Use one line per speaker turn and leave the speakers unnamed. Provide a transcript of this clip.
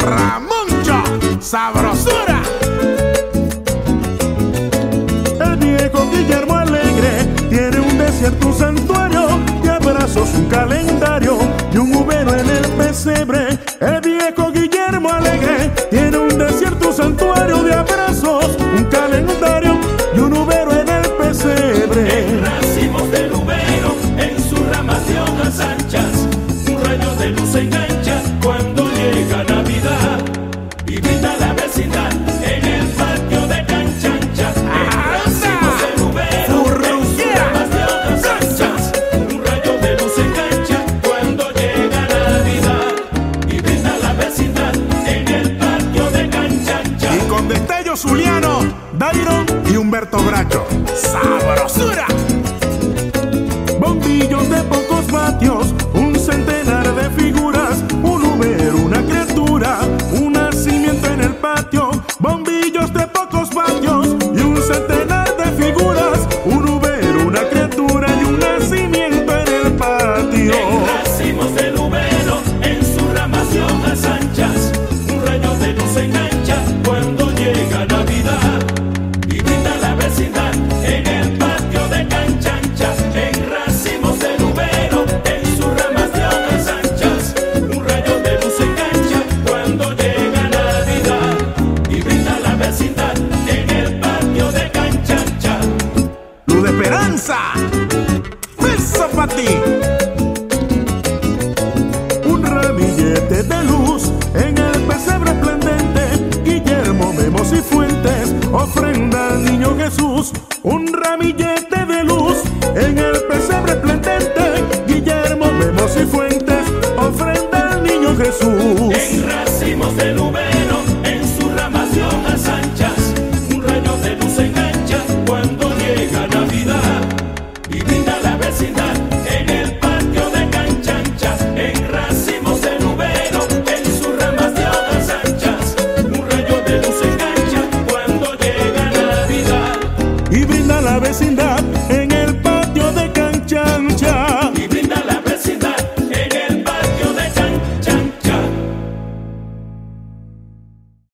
Ramoncho, sabrosura.
El viejo Guillermo Alegre tiene un desierto, un santuario de abrazos, un calendario y un ubero en el pesebre. El viejo
Zuliano, Dairon y Humberto Bracho. Sabrosura.
Bombillos de pocos vatios, salsa. Para ti. Un ramillete de
luz en el pesebre esplendente. Guillermo Memos y
Fuentes ofrenda al niño Jesús.
Un ramillete de luz en el pesebre esplendente. Guillermo Memos y Fuentes ofrenda al niño Jesús. En racimos de luz.